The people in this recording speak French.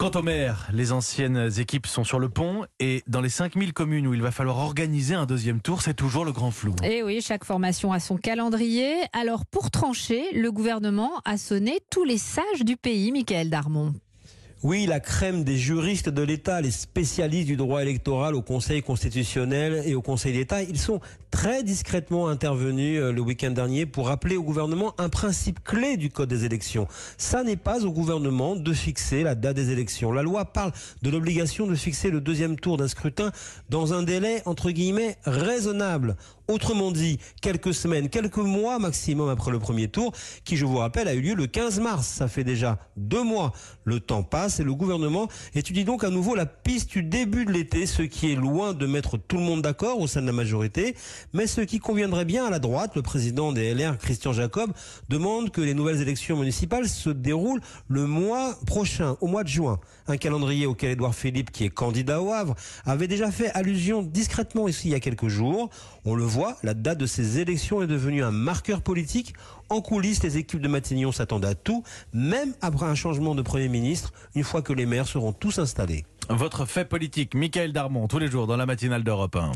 Quant au maire, les anciennes équipes sont sur le pont et dans les 5000 communes où il va falloir organiser un deuxième tour, c'est toujours le grand flou. Et oui, chaque formation a son calendrier. Alors pour trancher, le gouvernement a sonné tous les sages du pays, Michael Darmon. Oui, la crème des juristes de l'État, les spécialistes du droit électoral au Conseil constitutionnel et au Conseil d'État, ils sont très discrètement intervenus euh, le week-end dernier pour rappeler au gouvernement un principe clé du Code des élections. Ça n'est pas au gouvernement de fixer la date des élections. La loi parle de l'obligation de fixer le deuxième tour d'un scrutin dans un délai, entre guillemets, raisonnable. Autrement dit, quelques semaines, quelques mois maximum après le premier tour, qui, je vous rappelle, a eu lieu le 15 mars. Ça fait déjà deux mois. Le temps passe et le gouvernement étudie donc à nouveau la piste du début de l'été, ce qui est loin de mettre tout le monde d'accord au sein de la majorité, mais ce qui conviendrait bien à la droite. Le président des LR, Christian Jacob, demande que les nouvelles élections municipales se déroulent le mois prochain, au mois de juin. Un calendrier auquel Édouard Philippe, qui est candidat au Havre, avait déjà fait allusion discrètement ici il y a quelques jours. On le voit la date de ces élections est devenue un marqueur politique. En coulisses, les équipes de Matignon s'attendent à tout, même après un changement de Premier ministre, une fois que les maires seront tous installés. Votre fait politique, Michael Darmon, tous les jours dans la matinale d'Europe 1.